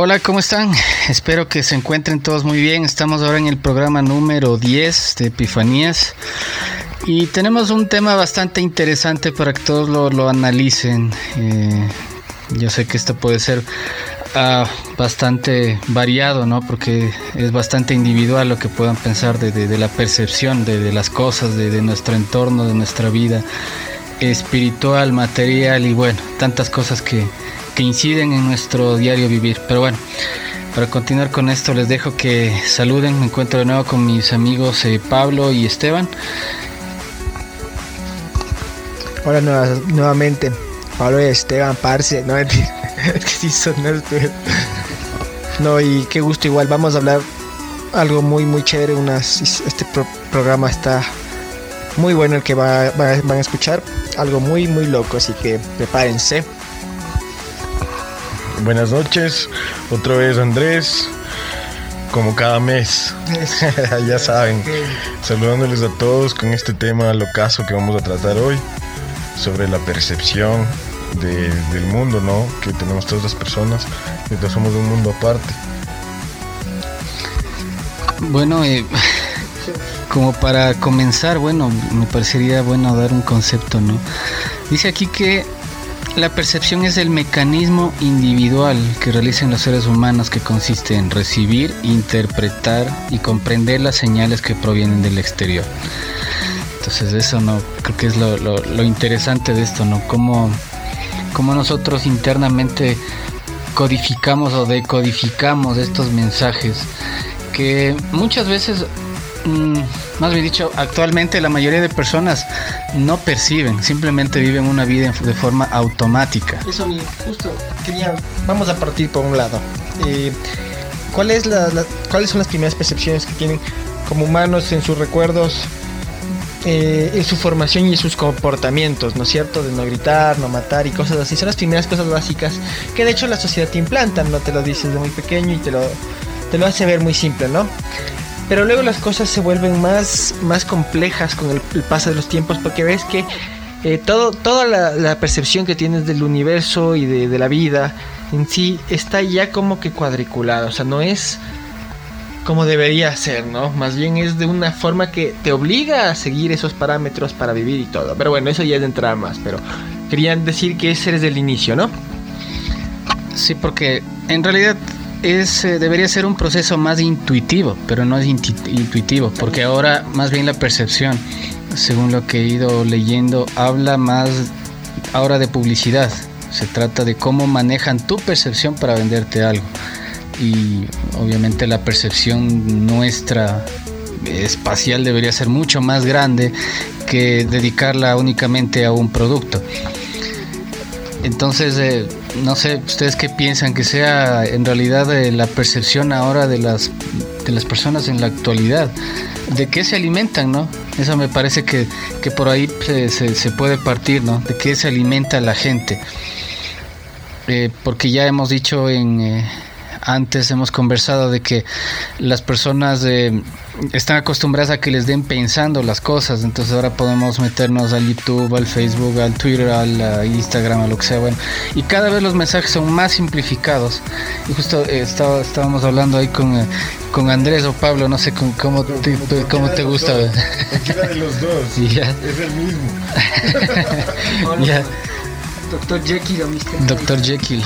Hola, ¿cómo están? Espero que se encuentren todos muy bien. Estamos ahora en el programa número 10 de Epifanías y tenemos un tema bastante interesante para que todos lo, analicen. Eh, yo sé que esto puede ser ah, bastante variado, ¿no? Porque es bastante individual lo que puedan pensar de, la percepción de, las cosas, de nuestro entorno, de nuestra vida espiritual, material y bueno, tantas cosas que que inciden en nuestro diario vivir. Pero bueno, para continuar con esto les dejo que saluden. Me encuentro de nuevo con mis amigos eh, Pablo y Esteban. Hola nuevamente, Pablo y Esteban, parce. No, sí son No, y qué gusto igual. Vamos a hablar algo muy, muy chévere. Unas, este programa está muy bueno el que va, van a escuchar. Algo muy, muy loco, así que prepárense. Buenas noches, otra vez Andrés, como cada mes, ya saben, saludándoles a todos con este tema locazo que vamos a tratar hoy, sobre la percepción del mundo, ¿no? Que tenemos todas las personas, mientras somos de un mundo aparte. Bueno, eh, como para comenzar, bueno, me parecería bueno dar un concepto, ¿no? Dice aquí que la percepción es el mecanismo individual que realizan los seres humanos que consiste en recibir, interpretar y comprender las señales que provienen del exterior. Entonces eso no creo que es lo, interesante de esto, ¿no? Cómo, cómo nosotros internamente codificamos o decodificamos estos mensajes que muchas veces Mm, más bien dicho, actualmente la mayoría de personas no perciben, simplemente viven una vida de forma automática. Eso, justo quería, vamos a partir por un lado. Eh, ¿cuál es ¿Cuáles son las primeras percepciones que tienen como humanos en sus recuerdos, eh, en su formación y en sus comportamientos, ¿no es cierto? De no gritar, no matar y cosas así. Son las primeras cosas básicas que de hecho la sociedad te implanta, no te lo dices de muy pequeño y te lo hace ver muy simple, ¿no? Pero luego las cosas se vuelven más, más complejas con el, paso de los tiempos porque ves que eh, todo, toda la, percepción que tienes del universo y de, la vida en sí está ya como que cuadriculada. O sea, no es como debería ser, ¿no? Más bien es de una forma que te obliga a seguir esos parámetros para vivir y todo. Pero bueno, eso ya es de entrar más. Pero querían decir que ese es el inicio, ¿no? Sí, porque en realidad es eh, debería ser un proceso más intuitivo, pero no es intuitivo, porque ahora más bien la percepción, según lo que he ido leyendo, habla más ahora de publicidad. Se trata de cómo manejan tu percepción para venderte algo. Y obviamente la percepción nuestra espacial debería ser mucho más grande que dedicarla únicamente a un producto. Entonces, eh, no sé, ustedes qué piensan que sea en realidad eh, la percepción ahora de las, de las personas en la actualidad, de qué se alimentan, ¿no? Eso me parece que, por ahí se, puede partir, ¿no? De qué se alimenta la gente. Eh, porque ya hemos dicho en antes hemos conversado de que las personas eh, están acostumbradas a que les den pensando las cosas, entonces ahora podemos meternos al YouTube, al Facebook, al Twitter, al Instagram, a lo que sea, bueno, y cada vez los mensajes son más simplificados. Y justo eh, estábamos hablando ahí con, eh, con Andrés o Pablo, no sé con, cómo, te, cómo te gusta. De los dos, es el mismo. Doctor Jekyll o Mr. Doctor Jekyll.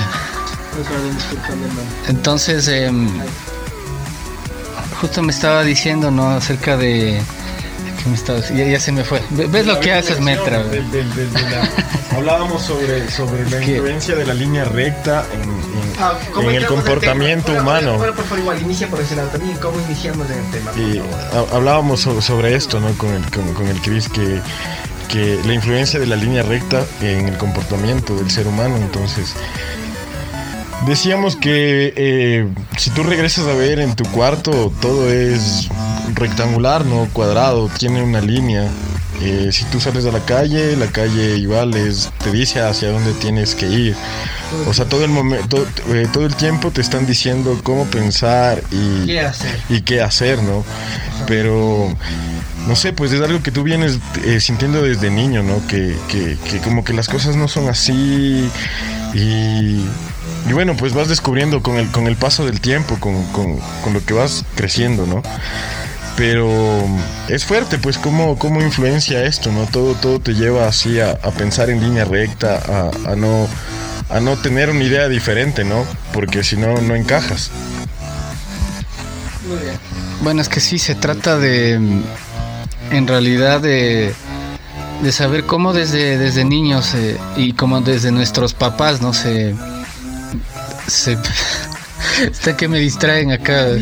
Entonces, em, justo me estaba diciendo, ¿no? Acerca de... ya, ya, se me fue. ¿Ves lo que haces, Metra? hablábamos sobre, sobre la influencia de la línea recta en, en, ah, el comportamiento humano. Bueno, por favor, igual, inicia por ese lado también. ¿Cómo iniciamos en el tema? Y hablábamos sobre esto, ¿no? Con el, con, con el Chris, que que la influencia de la línea recta en el comportamiento del ser humano. Entonces, Decíamos que eh, si tú regresas a ver en tu cuarto, todo es rectangular, no cuadrado, tiene una línea. Eh, si tú sales a la calle, la calle igual es, te dice hacia dónde tienes que ir. O sea, todo el momento, eh, todo el tiempo te están diciendo cómo pensar y qué hacer, y qué hacer ¿no? Pero no sé, pues es algo que tú vienes sintiendo desde niño, ¿no? Que, que, que como que las cosas no son así y y bueno, pues vas descubriendo con el, con el paso del tiempo, con, con, con lo que vas creciendo, ¿no? Pero es fuerte, pues, cómo, cómo influencia esto, ¿no? Todo, todo te lleva así a, a pensar en línea recta, a, a, no, a no tener una idea diferente, ¿no? Porque si no, no encajas. Muy bien. Bueno, es que sí, se trata de, en realidad, de, de saber cómo desde, desde niños eh, y como desde nuestros papás, ¿no? Se... se Está que me distraen acá.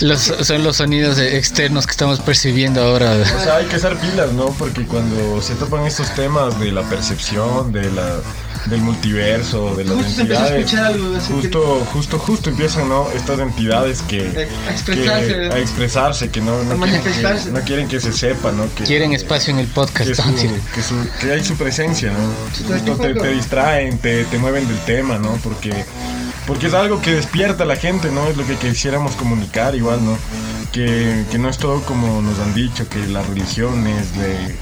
los, son los sonidos externos que estamos percibiendo ahora. O sea, hay que ser pilas, ¿no? Porque cuando se topan estos temas de la percepción, de la del multiverso, de las Justo entidades. a algo, así que- Justo, justo, justo empiezan, ¿no? Estas entidades que, A expresarse. que- a expresarse, que no, no, A quieren manifestarse. que, no quieren que se sepa, ¿no? Que, Quieren espacio en el podcast. que, su- que, su- que hay su presencia, ¿no? Justo te, distraen, te, te mueven del tema, ¿no? Porque, porque es algo que despierta a la gente, ¿no? Es lo que quisiéramos comunicar igual, ¿no? Que, que no es todo como nos han dicho, que las religiones, de,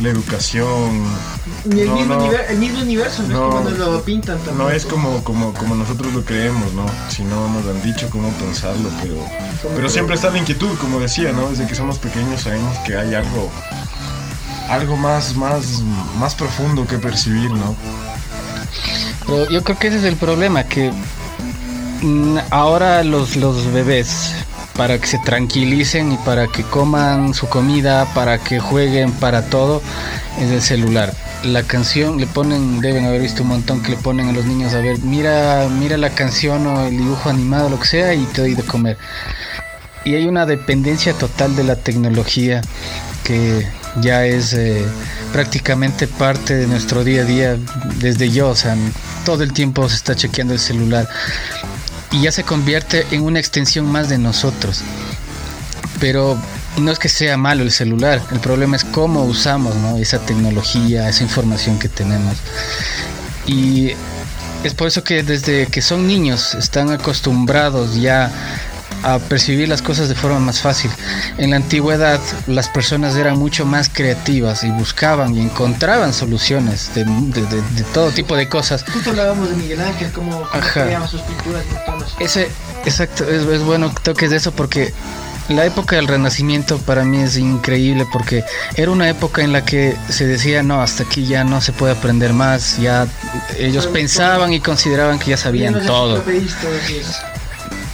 la educación... Ni el, no, mismo no. univer- el mismo universo, no, No. es como nos lo pintan también. No es como, como, como nosotros lo creemos, ¿no? Si no nos han dicho cómo pensarlo, pero, pero siempre está la inquietud, como decía, ¿no? Desde que somos pequeños sabemos que hay algo, algo más, más, más profundo que percibir, ¿no? Pero yo creo que ese es el problema, que mm, ahora los, los bebés, para que se tranquilicen y para que coman su comida, para que jueguen, para todo, es el celular. La canción le ponen, deben haber visto un montón que le ponen a los niños a ver, mira, mira la canción o el dibujo animado, lo que sea, y te doy de comer. Y hay una dependencia total de la tecnología que ya es eh, prácticamente parte de nuestro día a día desde yo, o sea, todo el tiempo se está chequeando el celular y ya se convierte en una extensión más de nosotros. Pero no es que sea malo el celular, el problema es cómo usamos ¿no? esa tecnología, esa información que tenemos. Y es por eso que desde que son niños están acostumbrados ya a percibir las cosas de forma más fácil. En la antigüedad las personas eran mucho más creativas y buscaban y encontraban soluciones de, de- de- de todo tipo de cosas. Justo hablábamos de Miguel Ángel, cómo, cómo sus pinturas y todo eso. Ese, exacto, es, es bueno que toques de eso porque la época del Renacimiento para mí es increíble porque era una época en la que se decía, no, hasta aquí ya no se puede aprender más, ya ellos pensaban y consideraban que ya sabían todo.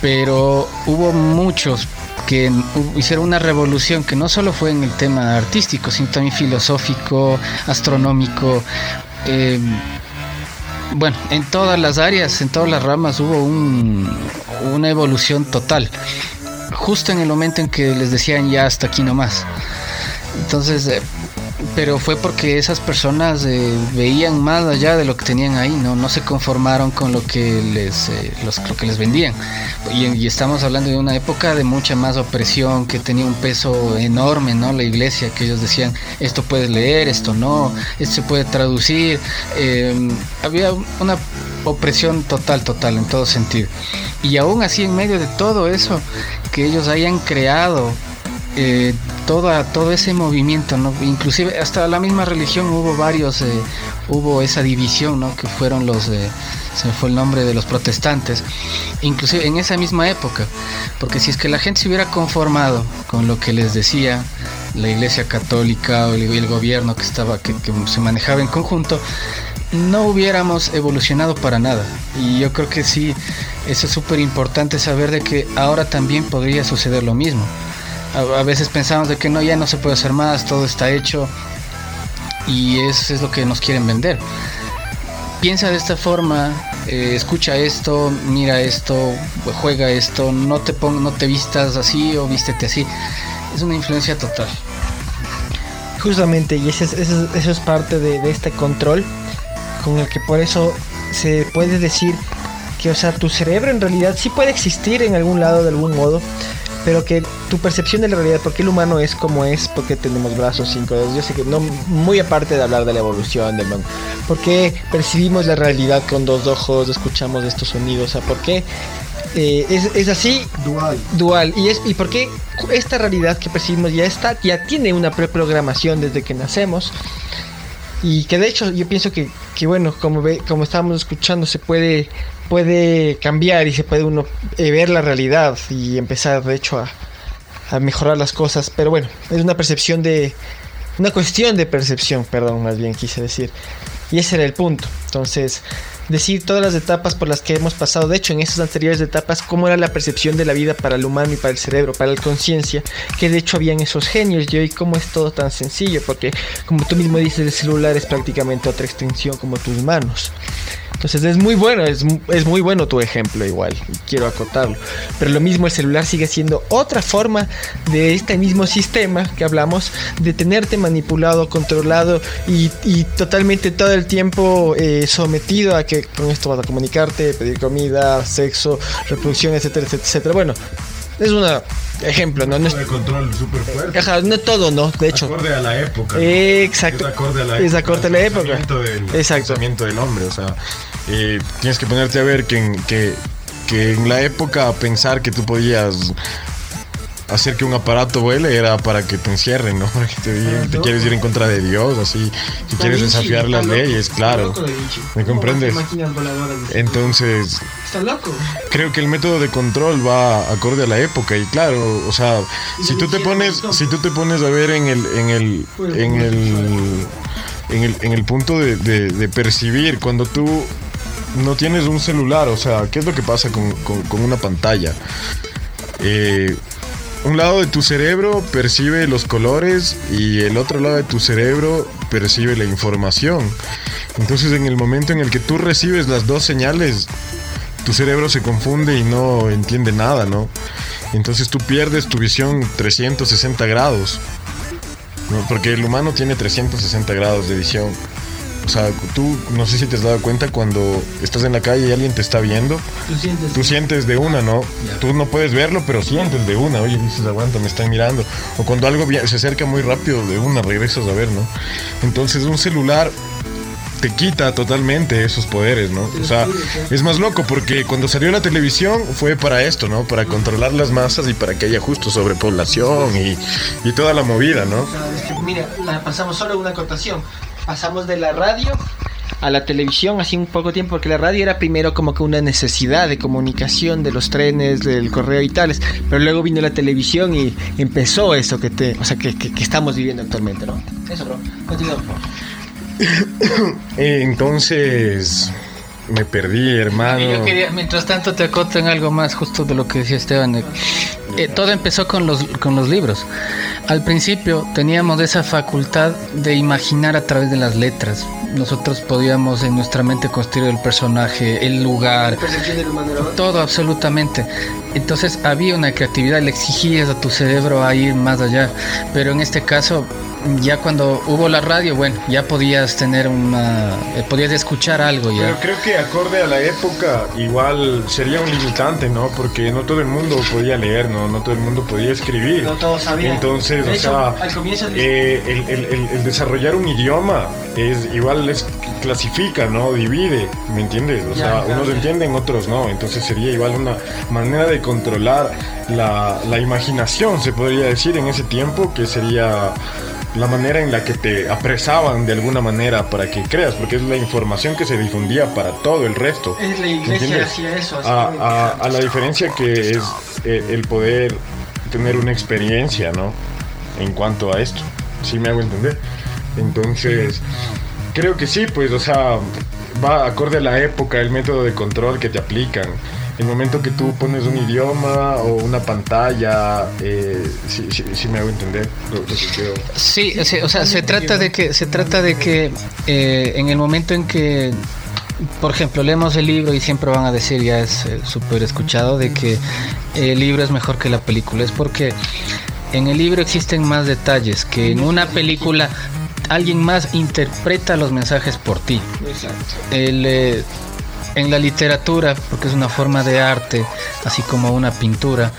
Pero hubo muchos que hicieron una revolución que no solo fue en el tema artístico, sino también filosófico, astronómico. eh, bueno, en todas las áreas, en todas las ramas hubo un- una evolución total. Justo en el momento en que les decían ya hasta aquí nomás. Entonces, eh, pero fue porque esas personas eh, veían más allá de lo que tenían ahí, no, no se conformaron con lo que les, eh, los, lo que les vendían. Y, estamos hablando de una época de mucha más opresión, que tenía un peso enorme, ¿no? La iglesia, que ellos decían, esto puedes leer, esto no, esto se puede traducir. Eh, había una opresión total, total, en todo sentido. Y aún así, en medio de todo eso, que ellos hayan creado eh, toda, todo ese movimiento, inclusive hasta la misma religión hubo varios, eh, hubo esa división, ¿no? que fueron los, eh, se fue el nombre de los protestantes, inclusive en esa misma época, porque si es que la gente se hubiera conformado con lo que les decía la iglesia católica o el, el gobierno que estaba, que, que se manejaba en conjunto, no hubiéramos evolucionado para nada. Y yo creo que sí, eso es súper importante saber de que ahora también podría suceder lo mismo. A, veces pensamos de que no, ya no se puede hacer más, todo está hecho. Y eso es lo que nos quieren vender. Piensa de esta forma, eh, escucha esto, mira esto, juega esto, no te pon, no te vistas así o vístete así. Es una influencia total. Justamente, y eso es, eso es parte de, de este control con el que por eso se puede decir que, o sea, tu cerebro en realidad sí puede existir en algún lado de algún modo, pero que tu percepción de la realidad, porque el humano es como es, porque tenemos brazos, cinco dedos, yo sé que no, muy aparte de hablar de la evolución del mundo, porque percibimos la realidad con dos ojos, escuchamos estos sonidos, o sea, ¿por qué? Eh, es, es así Dual. dual y es y por qué esta realidad que percibimos ya está ya tiene una preprogramación desde que nacemos y que de hecho yo pienso que, que bueno, como, ve, como estábamos escuchando, se puede, puede cambiar y se puede uno eh, ver la realidad y empezar de hecho a, a mejorar las cosas, pero bueno, es una percepción de, una cuestión de percepción, perdón, más bien quise decir. Y ese era el punto. Entonces, decir todas las etapas por las que hemos pasado, de hecho en esas anteriores etapas, cómo era la percepción de la vida para el humano y para el cerebro, para la conciencia, que de hecho habían esos genios. Y hoy cómo es todo tan sencillo, porque como tú mismo dices, el celular es prácticamente otra extensión como tus manos. Entonces es muy bueno, es, es, muy bueno tu ejemplo igual, quiero acotarlo. Pero lo mismo el celular sigue siendo otra forma de este mismo sistema que hablamos, de tenerte manipulado, controlado y, y totalmente todo el tiempo eh, sometido a que con esto vas a comunicarte, pedir comida, sexo, reproducción, etcétera. etcétera. Bueno, es un ejemplo, ¿no? no es, de control súper fuerte. Ajá, no todo, ¿no? De hecho. Acorde a la época. ¿no? Exacto. Es acorde a la es acorde a la época. Del, Exacto. pensamiento del hombre, o sea, eh, tienes que ponerte a ver que que, que en la época pensar que tú podías hacer que un aparato vuele era para que te encierren, ¿no? Para que te, digan, te quieres ir en contra de Dios, así, si quieres desafiar las leyes, claro. ¿Me comprendes? Entonces, creo que el método de control va acorde a la época y claro, o sea, si tú te pones, si tú te pones a ver en el, en el, en el, en el, en el punto de, de, de percibir cuando tú no tienes un celular, o sea, ¿qué es lo que pasa con, con, con una pantalla? Eh, un lado de tu cerebro percibe los colores y el otro lado de tu cerebro percibe la información. Entonces en el momento en el que tú recibes las dos señales, tu cerebro se confunde y no entiende nada, ¿no? Entonces tú pierdes tu visión 360 grados. Porque el humano tiene 360 grados de visión. O sea, tú no sé si te has dado cuenta cuando estás en la calle y alguien te está viendo. Tú sientes. Tú sientes de una, ¿no? Tú no puedes verlo, pero sientes de una. Oye, dices, aguanta, me están mirando. O cuando algo se acerca muy rápido, de una regresas a ver, ¿no? Entonces un celular te quita totalmente esos poderes, ¿no? O sea, es más loco porque cuando salió la televisión fue para esto, ¿no? Para controlar las masas y para que haya justo sobrepoblación y, y toda la movida, ¿no? Mira, la pasamos solo una acotación. Pasamos de la radio a la televisión así un poco tiempo, porque la radio era primero como que una necesidad de comunicación de los trenes, del correo y tales, pero luego vino la televisión y empezó eso que te, o sea, que, que, que estamos viviendo actualmente, ¿no? Eso, bro. Continúa, por favor. Eh, Entonces me perdí, hermano. Y yo quería, mientras tanto, te acoto en algo más justo de lo que decía Esteban. Eh, todo empezó con los, con los libros. Al principio teníamos esa facultad de imaginar a través de las letras. Nosotros podíamos en nuestra mente construir el personaje, el lugar, Percepción del humano era otra. todo absolutamente. Entonces había una creatividad, le exigías a tu cerebro a ir más allá. Pero en este caso, ya cuando hubo la radio, bueno, ya podías tener una, eh, podías escuchar algo Pero ya. creo que acorde a la época igual sería un limitante, ¿no? Porque no todo el mundo podía leer, ¿no? No todo el mundo podía escribir. No todos sabían. Entonces, De o hecho, sea, al comienzo del- eh, el, el- el- el desarrollar un idioma es igual es clasifica, ¿no? Divide, ¿me entiendes? O Ya, sea, claro. unos entienden, otros no. Entonces sería igual una manera de controlar la, la imaginación, se podría decir, en ese tiempo, que sería la manera en la que te apresaban de alguna manera para que creas, porque es la información que se difundía para todo el resto. Es la ¿me iglesia hacía eso. a, la diferencia que es eh, el poder tener una experiencia, ¿no? En cuanto a esto. ¿Sí me hago entender? Entonces, creo que sí, pues, o sea, va acorde a la época, el método de control que te aplican. El momento que tú pones un idioma o una pantalla, eh, sí, sí, sí me hago entender lo, lo que quiero. Sí, o sea, o sea, se trata de que se trata de que eh, en el momento en que por ejemplo, leemos el libro y siempre van a decir, ya es eh, súper escuchado, de que el libro es mejor que la película. Es porque en el libro existen más detalles que en una película alguien más interpreta los mensajes por ti. Exacto. El, eh, en la literatura, porque es una forma de arte, así como una pintura,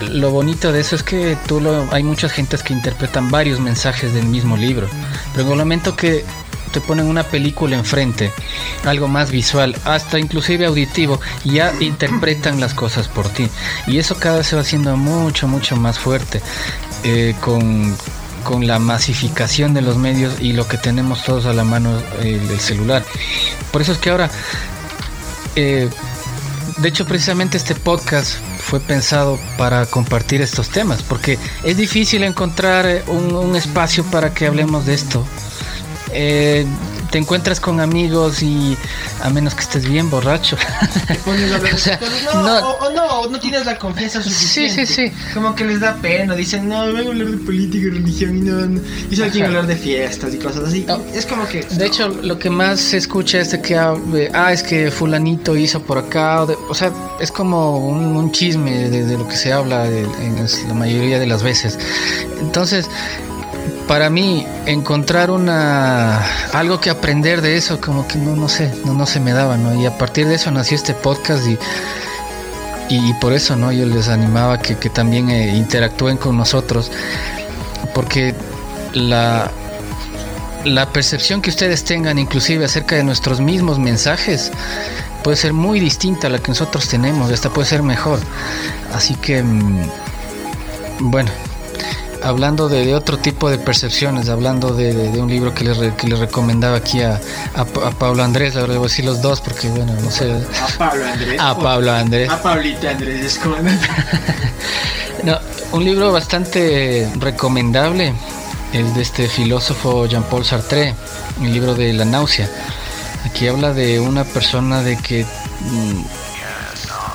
lo bonito de eso es que tú lo, hay muchas gentes que interpretan varios mensajes del mismo libro, pero en el momento que te ponen una película enfrente, algo más visual, hasta inclusive auditivo, ya interpretan las cosas por ti. Y eso cada vez se va haciendo mucho, mucho más fuerte. eh, con con la masificación de los medios y lo que tenemos todos a la mano el, celular. Por eso es que ahora, eh, de hecho precisamente este podcast fue pensado para compartir estos temas, porque es difícil encontrar un, un espacio para que hablemos de esto. Eh, te encuentras con amigos y a menos que estés bien borracho. no, o, no, no tienes la confianza suficiente. Sí, sí, sí. Como que les da pena, dicen, no, vengo a hablar de política y religión y no, y solo quiero hablar de fiestas y cosas así. Es como que... De hecho, lo que más se escucha es de que, ah, es que fulanito hizo por acá, o, sea, es como un, chisme de, lo que se habla en la mayoría de las veces. Entonces, para mí encontrar una algo que aprender de eso como que no no sé no no se me daba no y a partir de eso nació este podcast y y, por eso no yo les animaba que, que también eh, interactúen con nosotros porque la la percepción que ustedes tengan inclusive acerca de nuestros mismos mensajes puede ser muy distinta a la que nosotros tenemos hasta puede ser mejor. Así que mm, bueno hablando de, otro tipo de percepciones, hablando de, un libro que les, que recomendaba aquí a, Pablo Andrés, ahora le voy a decir los dos porque, bueno, no sé. A Pablo Andrés. A Pablo Andrés. A Pablito Andrés, es como... no, un libro bastante recomendable, el de este filósofo Jean-Paul Sartre, el libro de la náusea. Aquí habla de una persona de que... Mm,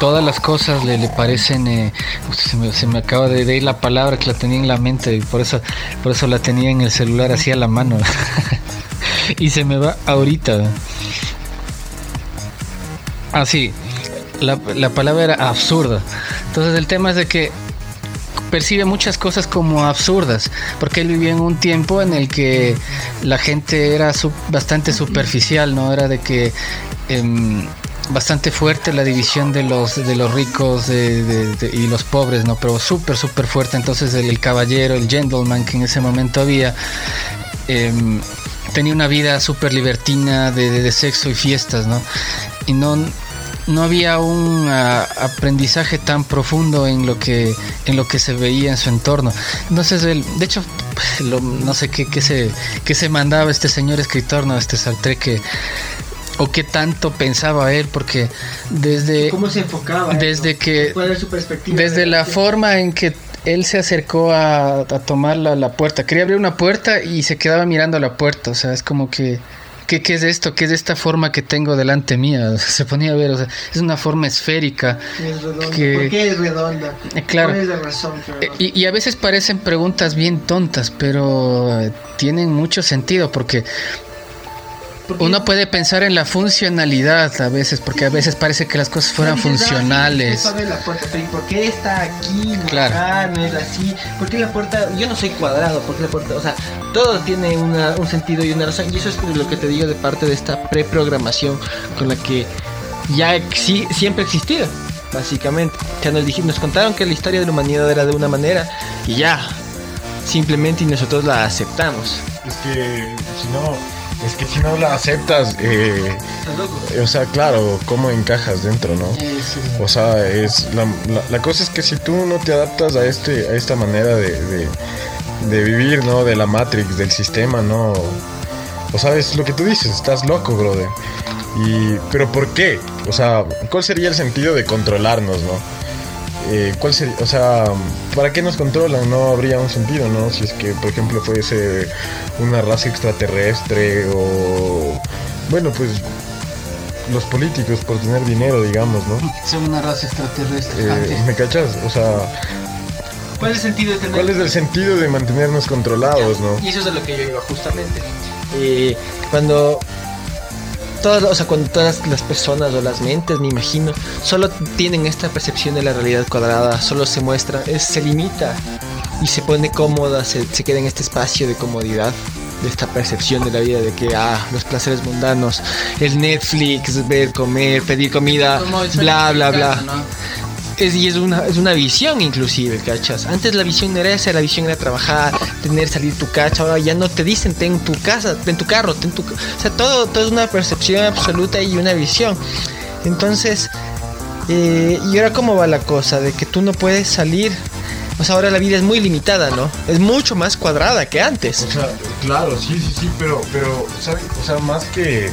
todas las cosas le, le parecen eh, se, me, acaba de, ir la palabra que la tenía en la mente y por eso por eso la tenía en el celular así a la mano. Y se me va ahorita. Así ah, la, la palabra era absurda. Entonces el tema es de que percibe muchas cosas como absurdas, porque él vivía en un tiempo en el que la gente era bastante superficial, ¿no? Era de que em, bastante fuerte la división de los de los ricos y los pobres, ¿no? Pero súper, súper fuerte. Entonces el, caballero, el gentleman que en ese momento había, em, tenía una vida súper libertina de, sexo y fiestas, ¿no? Y no, no había un ah, aprendizaje tan profundo en lo que en lo que se veía en su entorno. Entonces, el, de hecho, no sé qué, qué, se, qué se mandaba este señor escritor, ¿no? Este Sartre que o qué tanto pensaba él, porque desde... ¿Cómo se enfocaba? Desde que... ¿Cuál su perspectiva? Desde la forma en que él se acercó a, tomar la, puerta. Quería abrir una puerta y se quedaba mirando a la puerta. O sea, es como que... ¿Qué, ¿Qué, es esto? ¿Qué es esta forma que tengo delante mía? Se ponía a ver, o sea, es una forma esférica. Es redonda. ¿Por qué es redonda? Eh, claro. ¿Cuál es la razón? Eh, y, y, a veces parecen preguntas bien tontas, pero tienen mucho sentido porque uno puede pensar en la funcionalidad a veces, porque a veces parece que las cosas fueran funcionales. ¿Por qué está aquí? claro. no es así. ¿Por qué la puerta? Yo no soy cuadrado, porque la puerta, o sea, todo tiene un sentido y una razón. Y eso es lo que te digo de parte de esta preprogramación con la que ya siempre ha existido, básicamente. Ya nos, nos contaron que la historia de la humanidad era de una manera y ya, simplemente y nosotros la aceptamos. Es que si no es que si no la aceptas, eh, o sea, claro, ¿cómo encajas dentro, no? O sea, es la, cosa es que si tú no te adaptas a este a esta manera de, de, vivir, ¿no? De la Matrix, del sistema, ¿no? O sabes lo que tú dices, estás loco, brother. Y, pero ¿por qué? O sea, ¿cuál sería el sentido de controlarnos, no? Eh, ¿cuál sería, o sea, para qué nos controlan? No habría un sentido, ¿no? Si es que, por ejemplo, fuese una raza extraterrestre o, bueno, pues los políticos por tener dinero, digamos, ¿no? Son una raza extraterrestre. Eh, ¿Me cachas? O sea, ¿Cuál es el sentido de tener... ¿Cuál es el sentido de mantenernos controlados, no? Y eso es de lo que yo iba justamente. Eh, cuando todas, o sea, cuando todas las personas o las mentes, me imagino, solo tienen esta percepción de la realidad cuadrada, solo se muestra, se limita y se pone cómoda, se, queda en este espacio de comodidad de esta percepción de la vida de que ah los placeres mundanos el Netflix ver comer pedir comida bla bla bla es, y es una, es una visión inclusive, ¿cachas? Antes la visión era esa, la visión era trabajar, tener, salir tu cacha, ahora ya no te dicen ten tu casa, ten tu carro, ten tu... O sea, todo, todo es una percepción absoluta y una visión. Entonces, eh, ¿y ahora cómo va la cosa? De que tú no puedes salir O sea, ahora la vida es muy limitada, ¿no? Es mucho más cuadrada que antes. O sea, claro, sí, sí, sí, pero, pero, ¿sabes? O sea, más que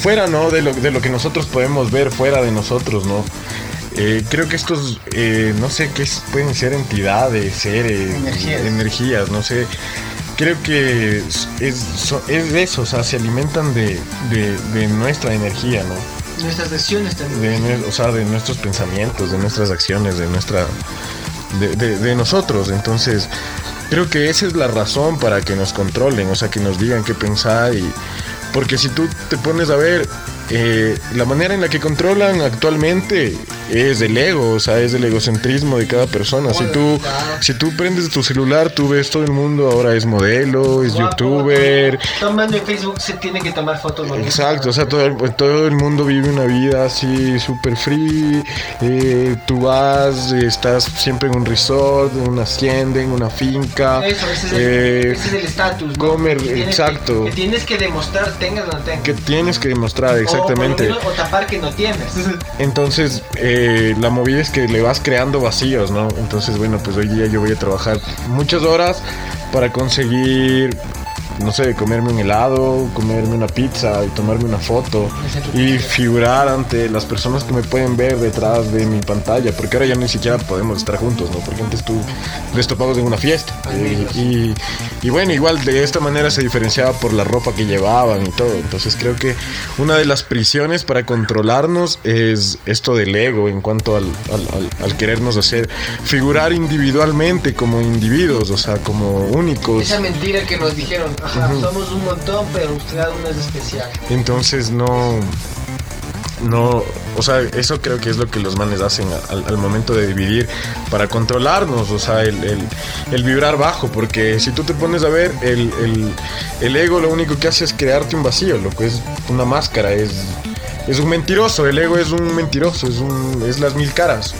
fuera, ¿no? De lo, de lo que nosotros podemos ver fuera de nosotros, ¿no? Eh, creo que estos, eh, no sé qué es- pueden ser entidades, seres, Energías. energías, no sé. Creo que es, es, de eso, o sea, se alimentan de, de, de nuestra energía, ¿no? Nuestras decisiones de, también. o sea, de nuestros pensamientos, de nuestras acciones, de nuestra, de nosotros. Entonces, creo que esa es la razón para que nos controlen, o sea, que nos digan qué pensar y, porque si tú te pones a ver, eh, la manera en la que controlan actualmente es el ego, o sea, es el egocentrismo de cada persona. Si tú, si tú prendes tu celular, tú ves todo el mundo, ahora es modelo, es youtuber, Tomando en Facebook se tiene que tomar fotos. Exacto, o sea, todo el, todo el mundo vive una vida así súper free. eh, tú vas, estás siempre en un resort, en una hacienda, en una finca. Eso, ese es el eh, ese es el estatus. ¿no? comer, Que tienes exacto. Que, que tienes que demostrar, tengas o no tengas. que tienes que demostrar, exactamente. O, tapar que no tienes. Entonces, eh, la movida es que le vas creando vacíos, ¿no? Entonces, bueno, pues hoy día yo voy a trabajar muchas horas para conseguir, no sé, comerme un helado, comerme una pizza y tomarme una foto y figurar ante las personas que me pueden ver detrás de mi pantalla, porque ahora ya ni siquiera podemos estar juntos, ¿no? Porque antes tú les topabas en una fiesta. Y, y- y bueno, igual de esta manera se diferenciaba por la ropa que llevaban y todo. Entonces creo que una de las prisiones para controlarnos es esto del ego en cuanto al, al- al- al querernos hacer figurar individualmente como individuos, o sea, como únicos. Esa mentira que nos dijeron, ajá, somos un montón, pero uno es especial. Entonces no. No, o sea, eso creo que es lo que los manes hacen al, momento de dividir para controlarnos, o sea, el, el- vibrar bajo, porque si tú te pones a ver, el, el- ego lo único que hace es crearte un vacío, lo que es una máscara, es, es un mentiroso, el ego es un mentiroso, es, un, es las mil caras.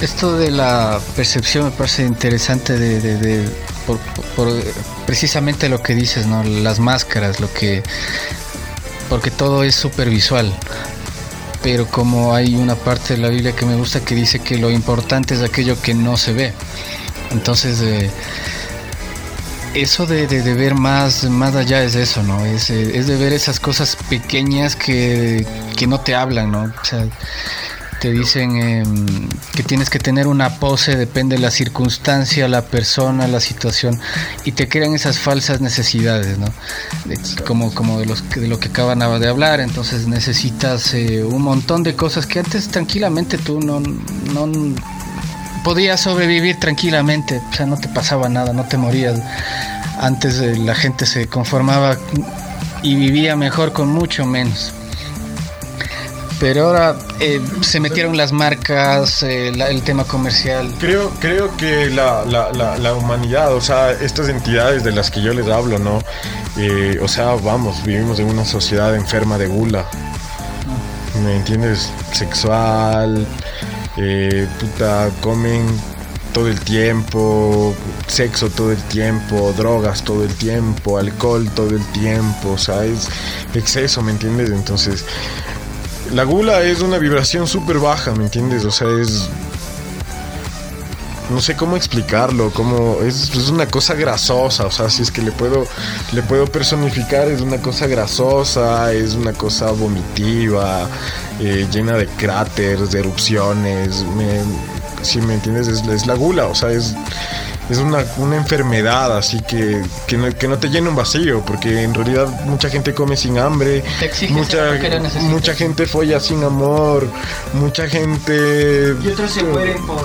Esto de la percepción me parece interesante de, de- por- precisamente lo que dices, ¿no? Las máscaras, lo que porque todo es supervisual. Pero como hay una parte de la Biblia que me gusta que dice que lo importante es aquello que no se ve. Entonces eh, eso de, de- de ver más, más allá es eso, ¿no? Es, eh, es de ver esas cosas pequeñas que, que no te hablan, ¿no? O sea, te dicen em, que tienes que tener una pose, depende de la circunstancia, la persona, la situación, y te crean esas falsas necesidades, ¿no? De- como como de, los, de lo que acaban de hablar, entonces necesitas eh, un montón de cosas que antes tranquilamente tú no, no podías sobrevivir tranquilamente, o sea, no te pasaba nada, no te morías. Antes eh, la gente se conformaba y vivía mejor con mucho menos. Pero ahora eh, se metieron las marcas, eh, el tema comercial. Creo, creo que la, la, la, humanidad, o sea, estas entidades de las que yo les hablo, ¿no? Eh, o sea, vamos, vivimos en una sociedad enferma de gula. ¿Me entiendes? Sexual, puta, comen todo el tiempo, sexo todo el tiempo, drogas todo el tiempo, alcohol todo el tiempo, o sea, es exceso, ¿me entiendes? Entonces, la gula es una vibración súper baja, ¿me entiendes? O sea, es no sé cómo explicarlo, como es, es una cosa grasosa, o sea, si es que le puedo le puedo personificar, es una cosa grasosa, es una cosa vomitiva, eh, llena de cráteres, de erupciones, me, si me entiendes, es, es la gula, o sea, es es una, una enfermedad así que, que, no, que no te llena un vacío, porque en realidad mucha gente come sin hambre, mucha, mucha gente folla sin amor, mucha gente... Y otros se mueren por,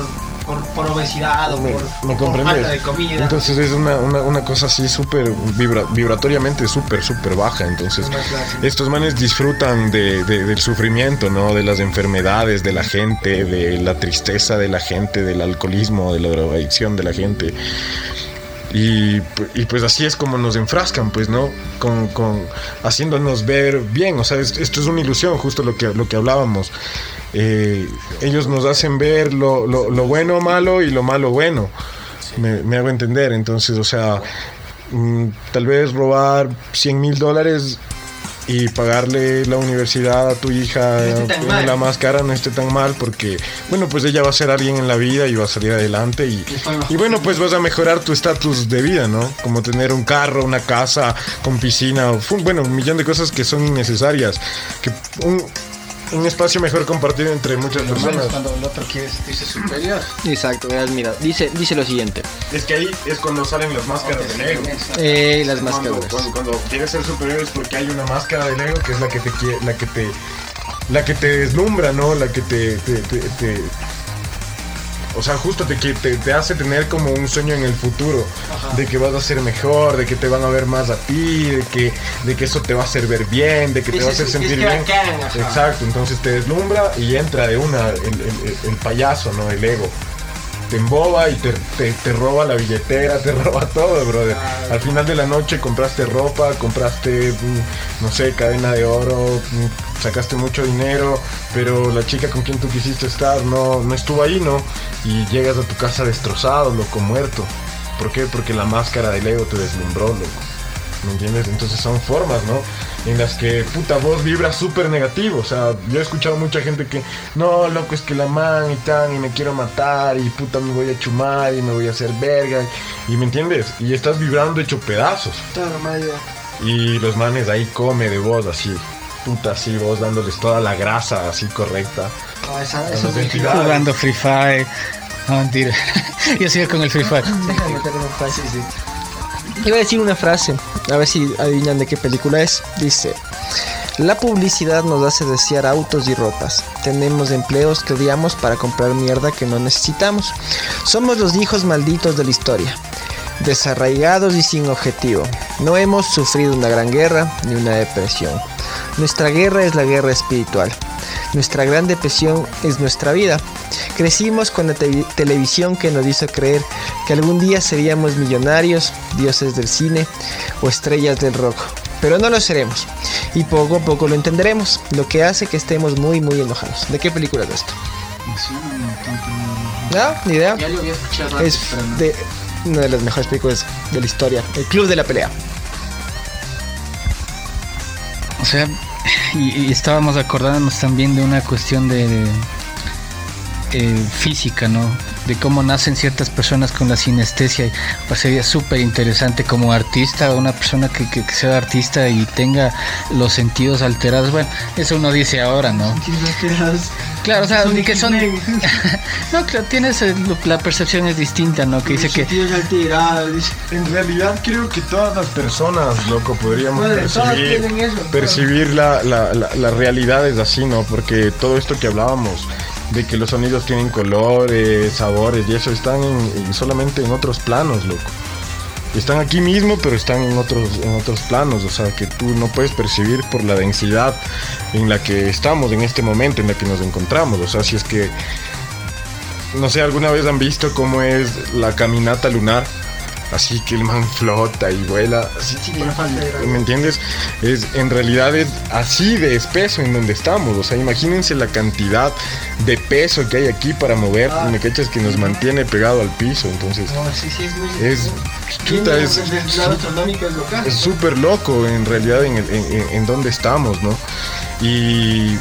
por, por obesidad o me, por, me por comprendes. falta de comida. Entonces es una, una, una cosa así súper vibra- vibratoriamente súper, súper baja. Entonces estos manes disfrutan de, de- del sufrimiento, ¿no? De las enfermedades de la gente, de la tristeza de la gente, del alcoholismo, de la drogadicción de la gente. Y, y pues así es como nos enfrascan, pues, ¿no? Con, con haciéndonos ver bien. O sea, es- esto es una ilusión, justo lo que, lo que hablábamos. Eh, ellos nos hacen ver lo, lo- lo bueno malo y lo malo bueno. Me, me hago entender. Entonces, o sea, mm, tal vez robar 100 mil dólares y pagarle la universidad a tu hija no la máscara no esté tan mal porque bueno pues ella va a ser alguien en la vida y va a salir adelante y, y bueno pues vas a mejorar tu estatus de vida no como tener un carro una casa con piscina bueno un millón de cosas que son innecesarias que un, un espacio mejor compartido entre muchas personas. Cuando el otro quiere sentirse superior. Exacto, mira, dice, dice lo siguiente. Es que ahí es cuando salen las máscaras de Lego. Eh, las máscaras. Cuando, cuando, quieres ser superior es porque hay una máscara de Lego que es la que te la que te la que te deslumbra, ¿no? La que te, te o sea, justo te, te, te, hace tener como un sueño en el futuro, de que vas a ser mejor, de que te van a ver más a ti, de que, de que eso te va a hacer ver bien, de que te va a hacer sentir bien. Exacto, entonces te deslumbra y entra de una el, el payaso, ¿no? El ego te emboba y te, roba la billetera, te roba todo, brother. Al final de la noche compraste ropa, compraste, mm, no sé, cadena de oro, mm, sacaste mucho dinero, pero la chica con quien tú quisiste estar no, no estuvo ahí, ¿no? Y llegas a tu casa destrozado, loco, muerto. ¿Por qué? Porque la máscara del ego te deslumbró, loco. ¿Me entiendes? Entonces son formas, ¿no? En las que puta voz vibra súper negativo. O sea, yo he escuchado mucha gente que, no, loco, es que la man y tan, y me quiero matar, y puta me voy a chumar, y me voy a hacer verga. Y me entiendes? Y estás vibrando hecho pedazos. Y los manes ahí come de voz así. Puta, así, vos dándoles toda la grasa así correcta. Ah, esa, jugando Free Fire. No, mentira. Yo sigo con el Free Fire. sí, sí. Iba a decir una frase, a ver si adivinan de qué película es. Dice, la publicidad nos hace desear autos y ropas. Tenemos empleos que odiamos para comprar mierda que no necesitamos. Somos los hijos malditos de la historia. Desarraigados y sin objetivo. No hemos sufrido una gran guerra ni una depresión. Nuestra guerra es la guerra espiritual. Nuestra gran depresión es nuestra vida. Crecimos con la televisión que nos hizo creer que algún día seríamos millonarios, dioses del cine o estrellas del rock. Pero no lo seremos. Y poco a poco lo entenderemos, lo que hace que estemos muy muy enojados. ¿De qué película es esto? ¿No? ¿Ni idea? Ya lo había escuchado es de una de las mejores películas de la historia, El Club de la Pelea. O sea, y, estábamos acordándonos también de una cuestión de, eh, física, ¿no? De cómo nacen ciertas personas con la sinestesia. Pues sería súper interesante como artista, una persona que, sea artista y tenga los sentidos alterados. Bueno, eso uno dice ahora, ¿no? Claro, o sea, que son. no, claro, tienes. Eh, la percepción es distinta, ¿no? Que dice que. En realidad, creo que todas las personas, loco, podríamos percibir, percibir la, la, la, realidad es así, ¿no? Porque todo esto que hablábamos de que los sonidos tienen colores, sabores y eso están solamente en otros planos, loco. Están aquí mismo, pero están en otros, en otros planos, o sea, que tú no puedes percibir por la densidad en la que estamos en este momento, en la que nos encontramos. O sea, si es que, no sé, alguna vez han visto cómo es la caminata lunar así que el man flota y vuela. Así, ¿Me entiendes? Es, en realidad es así de espeso en donde estamos. O sea, imagínense la cantidad de peso que hay aquí para mover. Ah. me cachas que nos mantiene pegado al piso. Entonces, es, chuta, es, es súper loco en realidad en, en, en donde estamos, ¿no? Y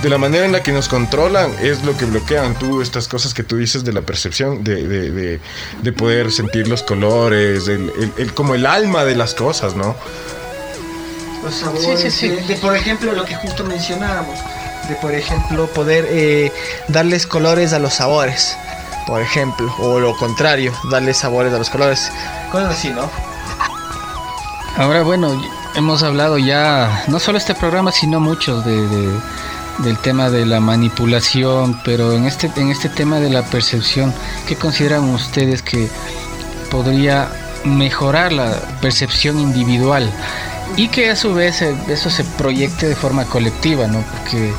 de la manera en la que nos controlan es lo que bloquean tú estas cosas que tú dices de la percepción, de, de, de, poder sentir los colores, el, el, como el alma de las cosas, ¿no? Los sabores, sí, sí, sí. De, por ejemplo, lo que justo mencionábamos, de por ejemplo poder eh, darles colores a los sabores, por ejemplo, o lo contrario, darles sabores a los colores, cosas así, ¿no? Ahora, bueno, hemos hablado ya, no solo este programa, sino muchos de del tema de la manipulación, pero en este, en este tema de la percepción, ¿qué consideran ustedes que podría mejorar la percepción individual y que a su vez eso se proyecte de forma colectiva, ¿no? Porque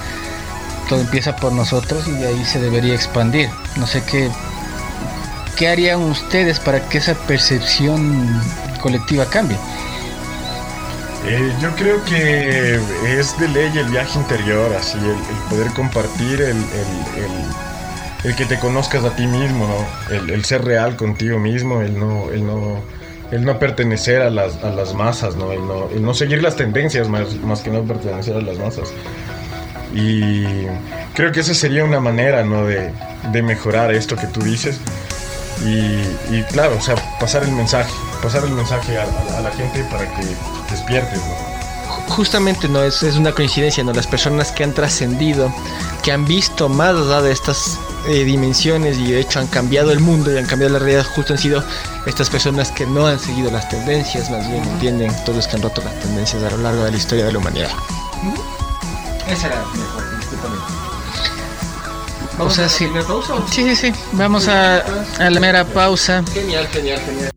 todo empieza por nosotros y de ahí se debería expandir. No sé qué, qué harían ustedes para que esa percepción colectiva cambie. Eh, yo creo que es de ley el viaje interior, así, el, poder compartir, el, el, que te conozcas a ti mismo, ¿no? El, ser real contigo mismo, el no, el no, el no pertenecer a las, a las masas, ¿no? El, no, el no seguir las tendencias más, más que no pertenecer a las masas. Y creo que esa sería una manera, ¿no? De, de mejorar esto que tú dices. Y, claro, o sea, pasar el mensaje, pasar el mensaje a la gente para que despiertes, ¿no? justamente no es, es, una coincidencia, ¿no? Las personas que han trascendido, que han visto más allá de estas eh, dimensiones y de hecho han cambiado el mundo y han cambiado la realidad, justo han sido estas personas que no han seguido las tendencias, más bien entienden todos los que han roto las tendencias a lo largo de la historia de la humanidad. Esa era mejor, discúlpame. ¿Vamos o sea, a sí. pausa? ¿o? Sí, sí, sí. Vamos a, a la mera pausa. Genial, genial, genial.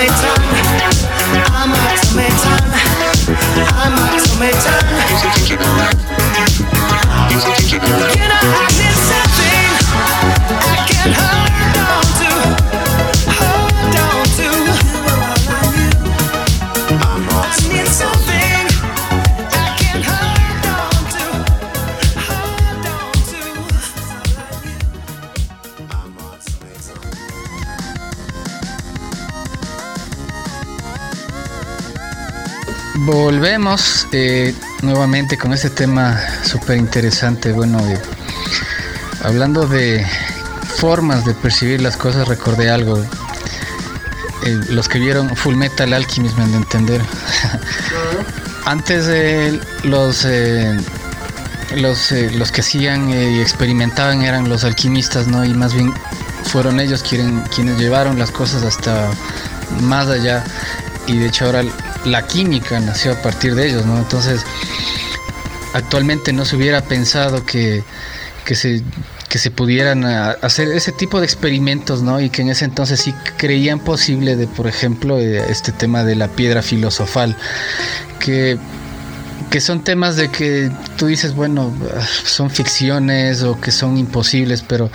A Volvemos eh, nuevamente con este tema súper interesante. Bueno, eh, hablando de formas de percibir las cosas, recordé algo. Eh, los que vieron Full Metal Alchemist me de entender. Antes los los, los que hacían y experimentaban eran los alquimistas, ¿no? Y más bien fueron ellos quien- quienes llevaron las cosas hasta más allá. Y de hecho ahora la química nació a partir de ellos, ¿no? Entonces, actualmente no se hubiera pensado que, que se que se pudieran ah, hacer ese tipo de experimentos, ¿no? Y que en ese entonces sí creían posible de, por ejemplo, eh, este tema de la piedra filosofal, que que son temas de que tú dices, bueno, son ficciones o que son imposibles, pero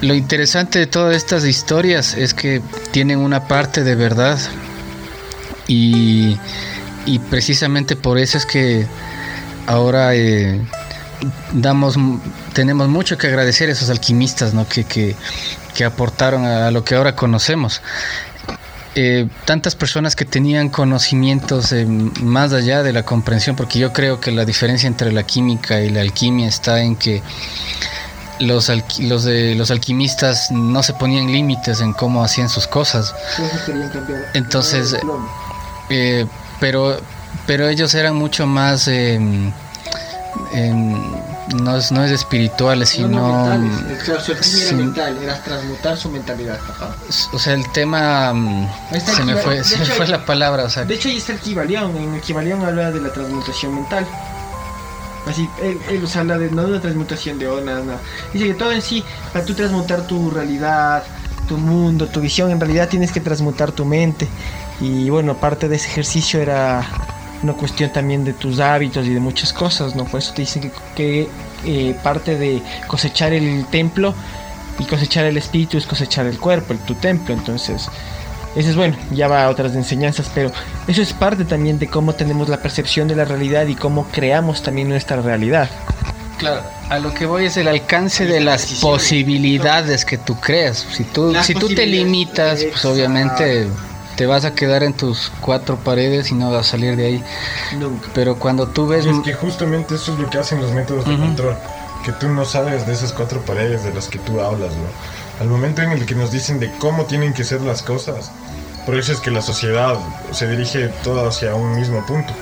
lo interesante de todas estas historias es que tienen una parte de verdad y, y precisamente por eso es que ahora eh, damos tenemos mucho que agradecer a esos alquimistas ¿no? que, que, que aportaron a lo que ahora conocemos eh, tantas personas que tenían conocimientos eh, más allá de la comprensión, porque yo creo que la diferencia entre la química y la alquimia está en que los, alqui- los, de, los alquimistas no se ponían límites en cómo hacían sus cosas. Entonces, eh, pero, pero ellos eran mucho más, eh, em, no, es, no es espirituales, sino... Alquimia sí. era mental, era transmutar su mentalidad. Ajá. O sea, el tema... Se el me fue, se me fue la palabra, o sea... De hecho, ahí está el Kibalión. En el Kibalión habla de la transmutación mental. Así, él, él habla de no de una transmutación de onas, nada. Dice que todo en sí, para tú transmutar tu realidad, tu mundo, tu visión, en realidad tienes que transmutar tu mente. Y bueno, parte de ese ejercicio era una cuestión también de tus hábitos y de muchas cosas, ¿no? Por eso te dicen que, que, eh, parte de cosechar el templo y cosechar el espíritu es cosechar el cuerpo, el, tu templo. Entonces, eso es bueno, ya va a otras enseñanzas, pero eso es parte también de cómo tenemos la percepción de la realidad y cómo creamos también nuestra realidad. Claro, a lo que voy es el alcance de las posibilidades que tú creas. Si tú, Las si tú te limitas, pues Exacto. obviamente te vas a quedar en tus cuatro paredes y no vas a salir de ahí. Nunca. Pero cuando tú ves... Y es que justamente eso es lo que hacen los métodos de control. Que tú no sabes de esas cuatro paredes de las que tú hablas, ¿no? Al momento en el que nos dicen de cómo tienen que ser las cosas, por eso es que la sociedad se dirige toda hacia un mismo punto.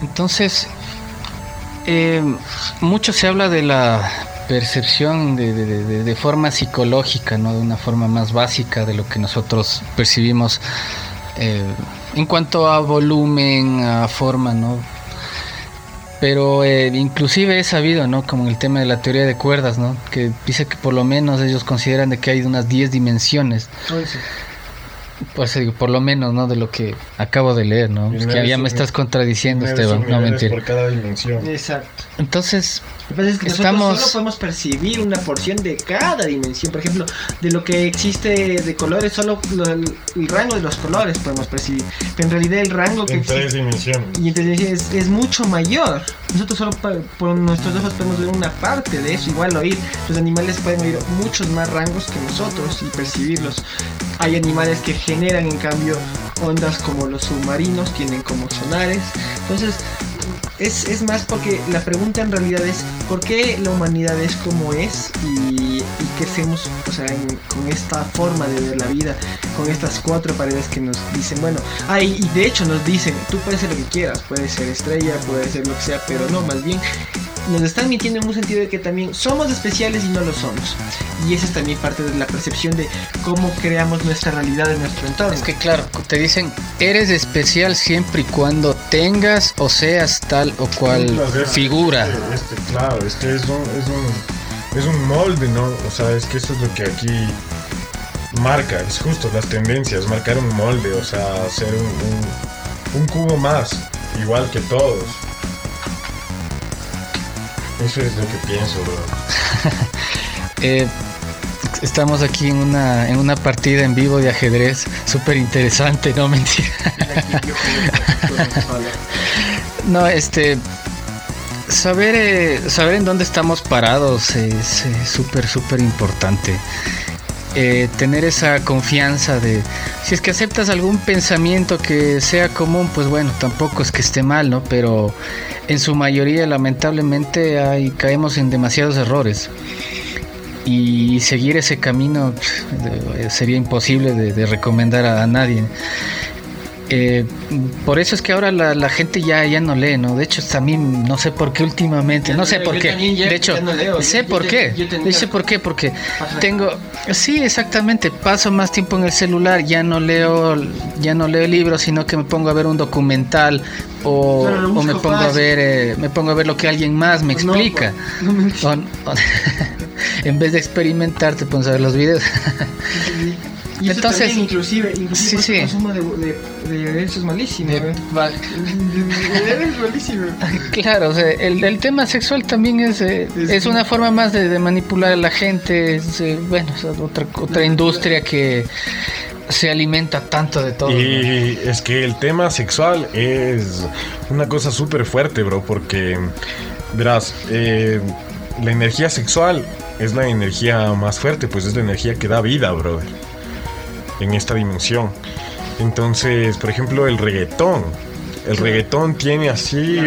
Entonces, eh, mucho se habla de la percepción de, de- forma psicológica, ¿no? De una forma más básica de lo que nosotros percibimos eh, en cuanto a volumen, a forma, ¿no? Pero eh, inclusive he sabido, ¿no? Como el tema de la teoría de cuerdas, ¿no? Que dice que por lo menos ellos consideran de que hay unas 10 dimensiones. Pues por lo menos, ¿no? De lo que acabo de leer, ¿no? Que ya me estás contradiciendo, Esteban, no subniveles mentir. por cada dimensión. Exacto. Entonces, es que Estamos- nosotros solo podemos percibir una porción de cada dimensión. Por ejemplo, de lo que existe de colores, solo lo- el, el rango de los colores podemos percibir. Pero en realidad el rango que En tres existe dimensiones. y entonces es, es mucho mayor. Nosotros solo pa- por nuestros ojos podemos ver una parte de eso, igual oír. Los animales pueden oír muchos más rangos que nosotros y percibirlos. Hay animales que generan en cambio ondas como los submarinos, tienen como sonares. Entonces es, es más porque la pregunta en realidad es ¿por qué la humanidad es como es y, qué hacemos o sea, con esta forma de ver la vida, con estas cuatro paredes que nos dicen, bueno, ay, y de hecho nos dicen, tú puedes ser lo que quieras, puedes ser estrella, puedes ser lo que sea, pero no, más bien nos están mintiendo en un sentido de que también somos especiales y no lo somos. Y esa es también parte de la percepción de cómo creamos nuestra realidad en nuestro entorno. es que claro, te dicen, eres especial siempre y cuando tengas o seas tal o cual placer. figura. Este, este, claro, es que es un, es, un, es un molde, ¿no? O sea, es que eso es lo que aquí marca, es justo las tendencias, marcar un molde, o sea, ser un, un, un cubo más, igual que todos. Eso es lo que pienso, bro. Eh, estamos aquí en una, en una partida en vivo de ajedrez, súper interesante, no mentira. No, este. Saber, eh, saber en dónde estamos parados es eh, súper, súper importante. Eh, tener esa confianza de. Si es que aceptas algún pensamiento que sea común, pues bueno, tampoco es que esté mal, ¿no? Pero en su mayoría, lamentablemente, hay, caemos en demasiados errores. Y seguir ese camino pf, de- sería imposible de, recomendar a nadie. Eh, por eso es que ahora la, la gente ya, ya no lee, ¿no? De hecho, también no sé por qué últimamente, no no sé por qué. ya- De hecho, ya no leo, sé yo- por yo- qué. yo tenía- Sé por qué, porque tengo, sí, exactamente, paso más tiempo en el celular, ya no leo, ya no leo libros, sino que me pongo a ver un documental o, Claro, lo o me pongo a ver, eh, me pongo a ver lo que alguien más me Pues explica. pues, no me- en vez de experimentar, te pones a ver los videos. Y eso Entonces- también, inclusive, inclusive Sí, el sí. consumo de, de, de eso es malísimo. De- va- es malísimo. Claro, o sea, el, el tema sexual también es, eh, Es- es una forma más de, de manipular a la gente, es, eh, bueno, es otra, otra industria que se alimenta tanto de todo. ¿no? Y es que el tema sexual es una cosa súper fuerte, bro, porque, verás, eh, la energía sexual es la energía más fuerte, pues es la energía que da vida, brother, en esta dimensión. Entonces, por ejemplo, el reggaetón. El reggaetón tiene así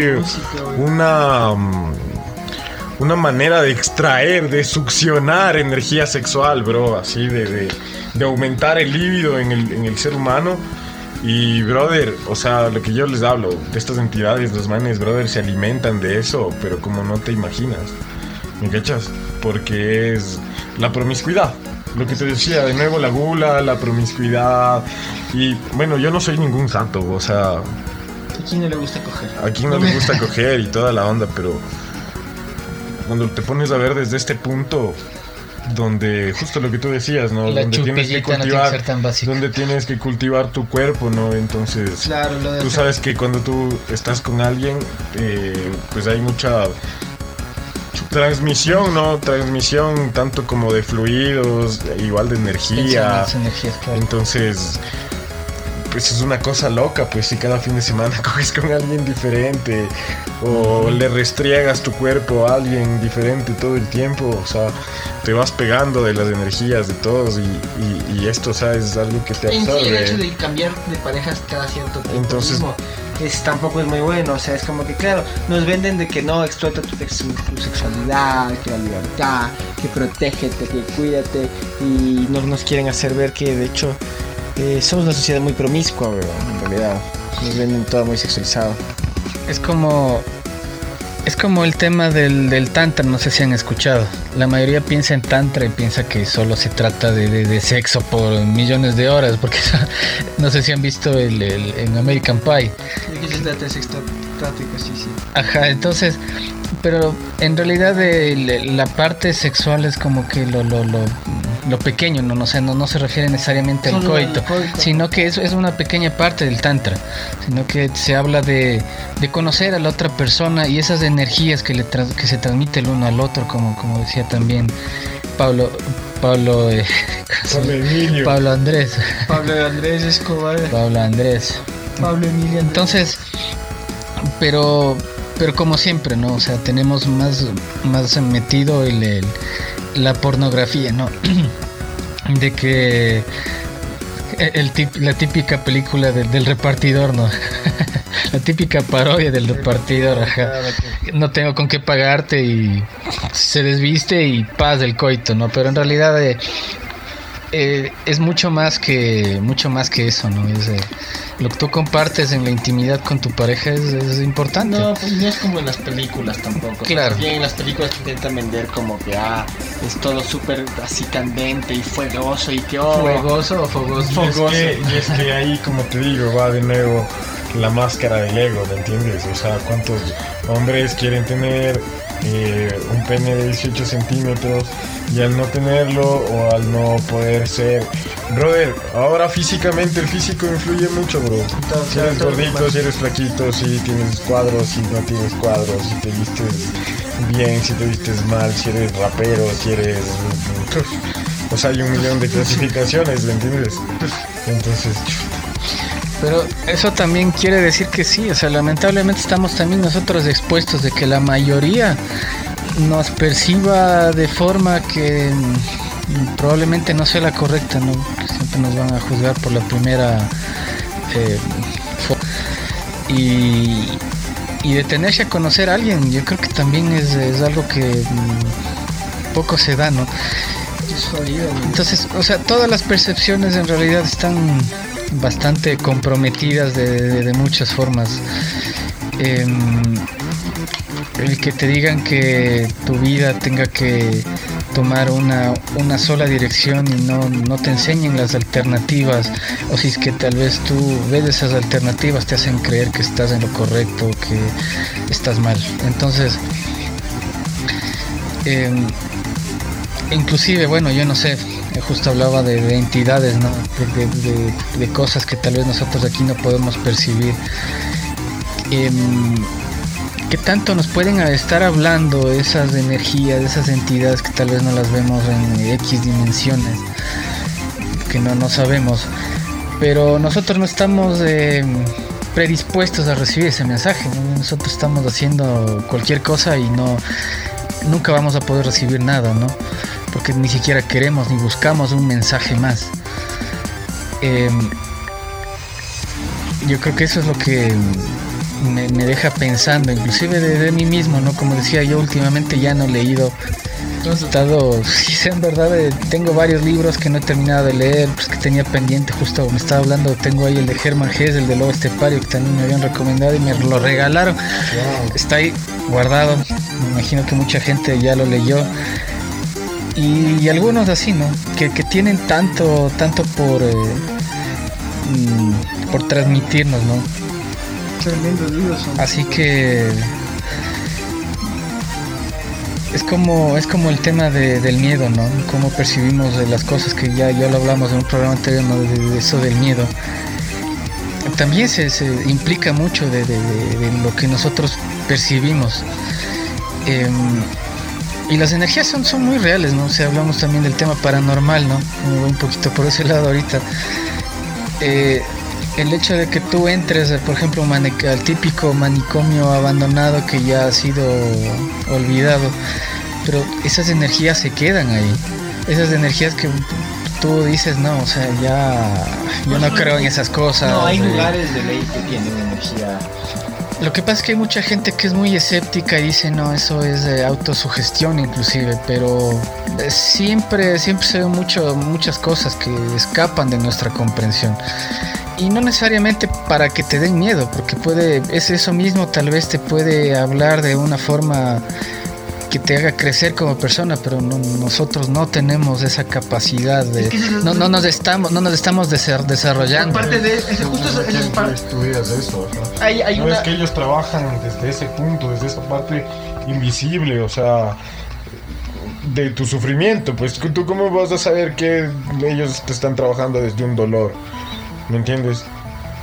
una... mm, Una manera de extraer, de succionar energía sexual, bro, así de, de, de aumentar el líbido en el, en el ser humano. Y, brother, o sea, lo que yo les hablo, de estas entidades, los manes, brother, se alimentan de eso, pero como no te imaginas. ¿Me cachas? Porque es la promiscuidad. Lo que te decía, de nuevo la gula, la promiscuidad. Y bueno, yo no soy ningún santo, o sea, ¿A quién no le gusta coger? a quien no le gusta coger y toda la onda, pero cuando te pones a ver desde este punto, donde justo lo que tú decías, ¿no? La donde tienes que chupillita no tiene que cultivar, ser tan básica. donde tienes que cultivar tu cuerpo, ¿no? Entonces, Claro, lo de tú hacer- sabes que cuando tú estás con alguien, eh, pues hay mucha transmisión, ¿no? Transmisión tanto como de fluidos, igual de energía. Pensamientos, energías, claro. Entonces, pues es una cosa loca, pues si cada fin de semana coges con alguien diferente o le restriegas tu cuerpo a alguien diferente todo el tiempo, o sea, te vas pegando de las energías de todos y, y- y esto, o sea, es algo que te En sí, el hecho absorbe. de cambiar de parejas cada cierto tiempo Entonces- mismo es, tampoco es muy bueno. O sea, es como que, claro, nos venden de que no, explota tu, sexualidad, que la libertad, que protégete, que cuídate. Y nos, nos quieren hacer ver que, de hecho, eh, somos una sociedad muy promiscua, weón, en realidad. Nos venden todo muy sexualizado. Es como es como el tema del, del tantra, no sé si han escuchado. La mayoría piensa en tantra y piensa que solo se trata de, sexo por millones de horas, porque no sé si han visto el, en American Pie. ¿De qué se trata estático? Sí, sí. Ajá, entonces, pero en realidad la parte sexual es como que lo, lo, lo, lo pequeño, no, no, sé, no, no se refiere necesariamente al coito, sino que es, es una pequeña parte del tantra, sino que se habla de, de conocer a la otra persona y esas energías que, le tras- que se transmite el uno al otro, como, como decía también Pablo, Pablo, eh, Pablo Emilio. Pablo Andrés, Pablo Andrés Escobar. Pablo Andrés. Pablo Emilio Andrés. Entonces, pero pero como siempre, ¿no? O sea, tenemos más, más metido el, el- la pornografía, ¿no? De que el tip- la típica película del- del repartidor, ¿no? la típica parodia del repartidor, ajá. No tengo con qué pagarte y se desviste y paz del coito, ¿no? Pero en realidad eh, eh, es mucho más que mucho más que eso, ¿no? Es, eh, lo que tú compartes en la intimidad con tu pareja es, es importante. No, pues no es como en las películas tampoco. Claro. Bien, en las películas te intentan vender como que ah, es todo súper así candente y fuegoso y que oh, ¿Fuegoso o fogoso? Y es, que, y es que ahí, como te digo, va de nuevo la máscara del ego, ¿me entiendes? O sea, ¿cuántos hombres quieren tener eh, un pene de 18 centímetros y al no tenerlo o al no poder ser... Brother, ahora físicamente el físico influye mucho, bro. Si eres gordito, si eres flaquito, si tienes cuadros, si no tienes cuadros, si te vistes bien, si te vistes mal, si eres rapero, si eres... O sea, hay un millón de clasificaciones, ¿me entiendes? Entonces, Pero eso también quiere decir que sí, o sea, lamentablemente estamos también nosotros expuestos de que la mayoría nos perciba de forma que probablemente no sea la correcta, ¿no? Siempre nos van a juzgar por la primera eh, y, y detenerse a conocer a alguien, yo creo que también es, es algo que mm, poco se da, ¿no? Entonces, o sea, todas las percepciones en realidad están bastante comprometidas de, de- muchas formas. Em, el que te digan que tu vida tenga que tomar una, una sola dirección y no, no te enseñen las alternativas, o si es que tal vez tú ves esas alternativas, te hacen creer que estás en lo correcto, que estás mal. Entonces, em, inclusive, bueno, yo no sé, eh, justo hablaba de, de entidades, ¿no? De cosas que tal vez nosotros aquí no podemos percibir. Em, ¿Qué tanto nos pueden estar hablando esas energías, esas entidades que tal vez no las vemos en X dimensiones? Que no, no sabemos. Pero nosotros no estamos em, predispuestos a recibir ese mensaje. ¿no? Nosotros estamos haciendo cualquier cosa y no nunca vamos a poder recibir nada, ¿no? Porque ni siquiera queremos ni buscamos un mensaje más. Em, yo creo que eso es lo que me, me deja pensando, inclusive de, de mí mismo, ¿no? Como decía yo, últimamente ya no he leído. He estado, sí, sé, en verdad, eh, tengo varios libros que no he terminado de leer, pues que tenía pendiente, justo me estaba hablando, tengo ahí el de Herman Hesse, el de Lobo Estepario, que también me habían recomendado y me lo regalaron. Está ahí guardado, me imagino que mucha gente ya lo leyó. Y, y algunos así, ¿no? Que, que tienen tanto, tanto por, eh, mm, por transmitirnos, ¿no? Así que es como es como el tema de- del miedo, ¿no? Cómo percibimos las cosas que ya ya lo hablamos en un programa anterior, ¿no? De, de eso del miedo. También se, se implica mucho de, de- de- de lo que nosotros percibimos. Em, y las energías son, son muy reales, ¿no? O sea, hablamos también del tema paranormal, ¿no? Me voy un poquito por ese lado ahorita. Eh, el hecho de que tú entres, por ejemplo, al típico manicomio abandonado que ya ha sido olvidado, pero esas energías se quedan ahí. Esas energías que tú dices, no, o sea, ya yo no creo en esas cosas. No, hay eh, lugares de ley que tienen energía. Lo que pasa es que hay mucha gente que es muy escéptica y dice, no, eso es de autosugestión inclusive, pero eh, siempre, siempre se ven mucho, muchas cosas que escapan de nuestra comprensión. Y no necesariamente para que te den miedo, porque puede, es eso mismo, tal vez te puede hablar de una forma que te haga crecer como persona, pero no- nosotros no tenemos esa capacidad de, Es que es no, no nos estamos, no nos estamos desa- desarrollando. Aparte de ese, justo eso, esa es par- estudias eso, ajá. hay, hay No una. es que ellos trabajan desde ese punto, desde esa parte invisible, o sea, de tu sufrimiento. Pues tú cómo vas a saber que ellos te están trabajando desde un dolor, ¿me entiendes?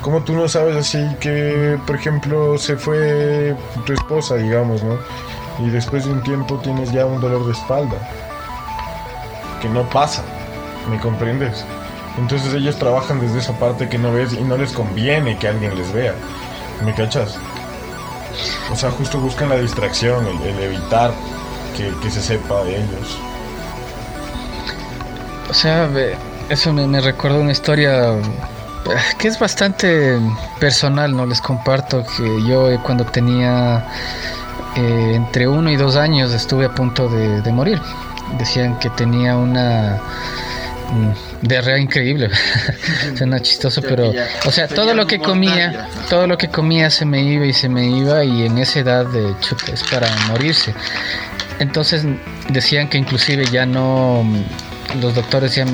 ¿Cómo tú no sabes así que, por ejemplo, se fue tu esposa, digamos, ¿no? Y después de un tiempo tienes ya un dolor de espalda, que no pasa, ¿me comprendes? Entonces ellos trabajan desde esa parte que no ves y no les conviene que alguien les vea. ¿Me cachas? O sea, justo buscan la distracción, el, evitar que, que se sepa de ellos. O sea, eso me, me recuerda una historia eh, que es bastante personal, ¿no? Les comparto que yo eh, cuando tenía eh, entre uno y dos años estuve a punto de, de morir. Decían que tenía una mm, diarrea increíble. Suena chistoso, pero... O sea, todo lo que comía, todo lo que comía se me iba y se me iba y en esa edad de chuta es para morirse. Entonces decían que inclusive ya no, los doctores ya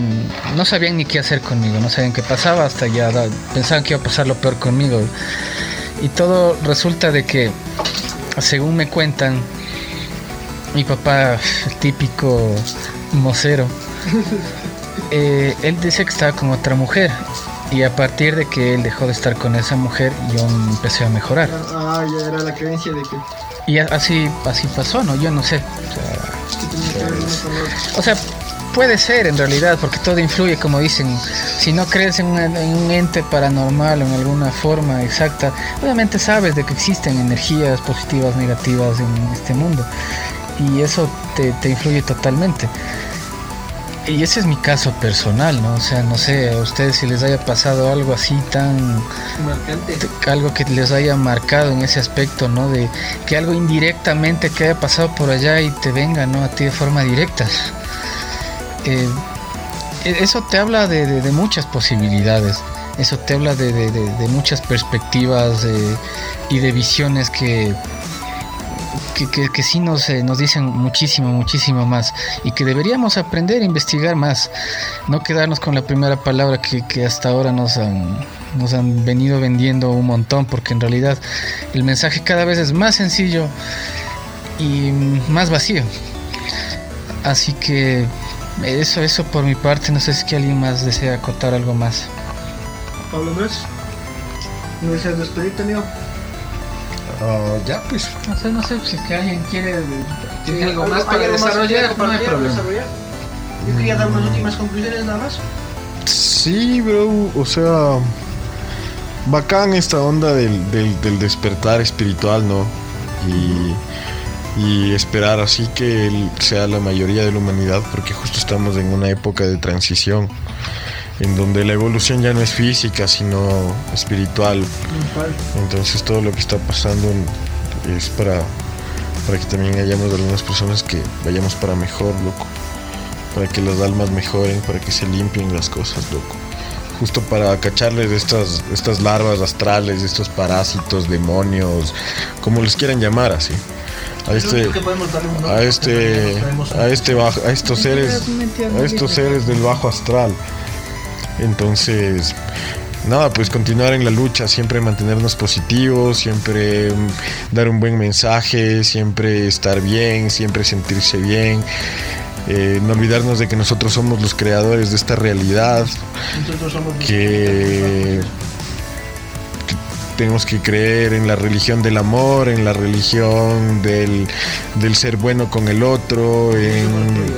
no sabían ni qué hacer conmigo, no sabían qué pasaba, hasta ya pensaban que iba a pasar lo peor conmigo. Y todo resulta de que, según me cuentan, mi papá, el típico mocero, eh, él dice que estaba con otra mujer. Y a partir de que él dejó de estar con esa mujer, yo empecé a mejorar. Ah, ya era la creencia de que, Y así, así pasó, ¿no? Yo no sé. O sea. O sea, puede ser en realidad, porque todo influye, como dicen. Si no crees en, una- en un ente paranormal o en alguna forma exacta, obviamente sabes de que existen energías positivas, negativas en este mundo. Y eso te, te influye totalmente. Y ese es mi caso personal, ¿no? O sea, no sé, a ustedes si les haya pasado algo así tan Marcante. te- algo que les haya marcado en ese aspecto, ¿no? De que algo indirectamente que haya pasado por allá y te venga, ¿no? A ti de forma directa. Eh, eso te habla de, muchas posibilidades. Eso te habla de, muchas perspectivas y de visiones que, que, sí nos, eh, nos dicen muchísimo, muchísimo más. Y que deberíamos aprender a investigar más. No quedarnos con la primera palabra que, hasta ahora nos han, venido vendiendo un montón. Porque en realidad el mensaje cada vez es más sencillo y más vacío. Así que eso, eso por mi parte. No sé si es que alguien más desea acotar algo más. Pablo Andrés. ¿No deseas despedirte, amigo? Ah, ya, pues. No sé, no sé si es que alguien quiere ¿Hay algo más que quieras compartir, desarrollar? Yo quería dar unas últimas conclusiones nada más. Sí, bro. O sea, bacán esta onda del, del- del despertar espiritual, ¿no? Y, y esperar así que él sea la mayoría de la humanidad, porque justo estamos en una época de transición, en donde la evolución ya no es física, sino espiritual. Entonces todo lo que está pasando es para, para que también hayamos algunas personas que vayamos para mejor, loco. Para que las almas mejoren, para que se limpien las cosas, loco. Justo para cacharles estas, estas larvas astrales, estos parásitos, demonios, como les quieran llamar así. A este, a este, a este bajo, a estos seres, a estos seres del bajo astral. Entonces, nada, pues continuar en la lucha, siempre mantenernos positivos, siempre mm, dar un buen mensaje, siempre estar bien, siempre sentirse bien. eh, no olvidarnos de que nosotros somos los creadores de esta realidad, Nosotros somos los que, que tenemos que creer en la religión del amor, en la religión del, del ser bueno con el otro, en,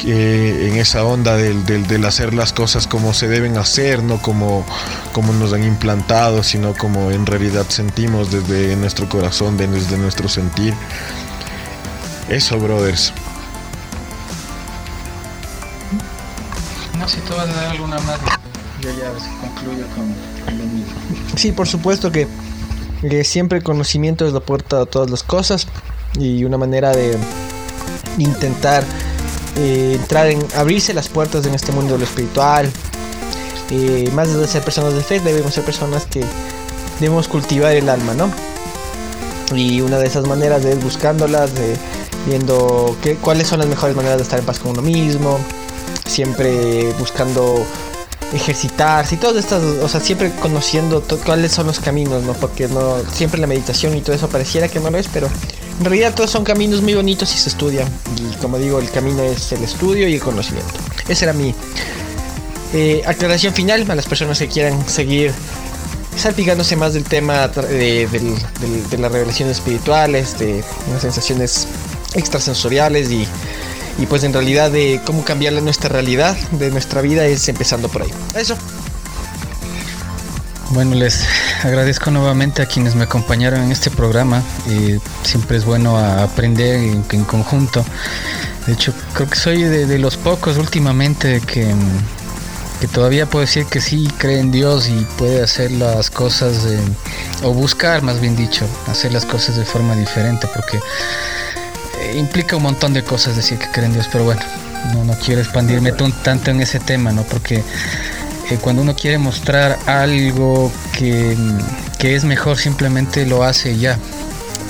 que en esa onda del, del- del hacer las cosas como se deben hacer, no como, como nos han implantado, sino como en realidad sentimos desde nuestro corazón, de- desde nuestro sentir. Eso, brothers. No sé si tú vas a dar alguna más. Yo ya concluyo con lo mismo. Sí, por supuesto que, siempre el conocimiento es la puerta a todas las cosas y una manera de intentar eh, entrar en abrirse las puertas en este mundo de lo espiritual. Eh, más de ser personas de fe, debemos ser personas que debemos cultivar el alma, ¿no? Y una de esas maneras es buscándolas, de viendo qué, cuáles son las mejores maneras de estar en paz con uno mismo, siempre buscando ejercitarse y todas estas, o sea, siempre conociendo cuáles son los caminos, ¿no? Porque no siempre la meditación y todo eso pareciera que no lo es, pero en realidad todos son caminos muy bonitos y se estudian. Y como digo, el camino es el estudio y el conocimiento. Esa era mi eh, aclaración final a las personas que quieran seguir salpicándose más del tema de, del- del- de las revelaciones espirituales, de unas sensaciones extrasensoriales y, y pues en realidad de cómo cambiarle nuestra realidad, de nuestra vida, es empezando por ahí. Eso. Bueno, les agradezco nuevamente a quienes me acompañaron en este programa. Eh, siempre es bueno aprender en, en conjunto. De hecho, creo que soy de, de los pocos últimamente que, que todavía puedo decir que sí cree en Dios y puede hacer las cosas, de- o buscar, más bien dicho, hacer las cosas de forma diferente, porque eh, implica un montón de cosas decir que cree en Dios, pero bueno, no, no quiero expandirme tan- tanto en ese tema, ¿no? Porque eh, cuando uno quiere mostrar algo que, mm, que es mejor, simplemente lo hace ya,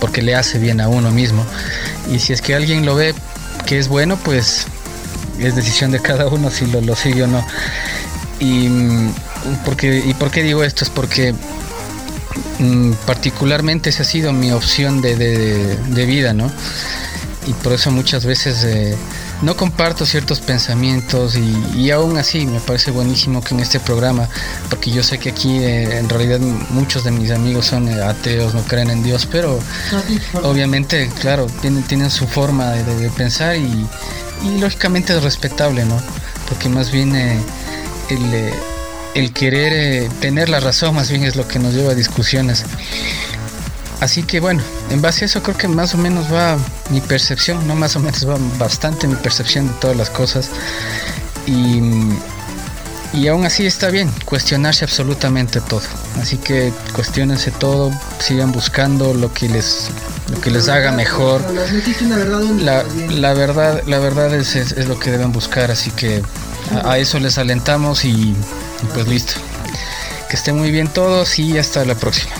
porque le hace bien a uno mismo. Y si es que alguien lo ve que es bueno, pues es decisión de cada uno si lo, lo sigue o no. Y, mm, porque, ¿Y por qué digo esto? Es porque mm, particularmente esa ha sido mi opción de, de- de vida, ¿no? Y por eso muchas veces eh, no comparto ciertos pensamientos y, y aún así me parece buenísimo que en este programa, porque yo sé que aquí eh, en realidad muchos de mis amigos son eh, ateos, no creen en Dios, pero obviamente, claro, tienen, tienen su forma de, de pensar y, y lógicamente es respetable, ¿no? Porque más bien eh, el, el querer tener la razón más bien es lo que nos lleva a discusiones. Así que bueno, en base a eso creo que más o menos va mi percepción, no más o menos va bastante mi percepción de todas las cosas. Y, y aún así está bien cuestionarse absolutamente todo. Así que cuestionense todo, sigan buscando lo que les, lo que les haga mejor. La, verdad, la verdad es, es- es lo que deben buscar, así que a, a eso les alentamos y, y pues listo. Que estén muy bien todos y hasta la próxima.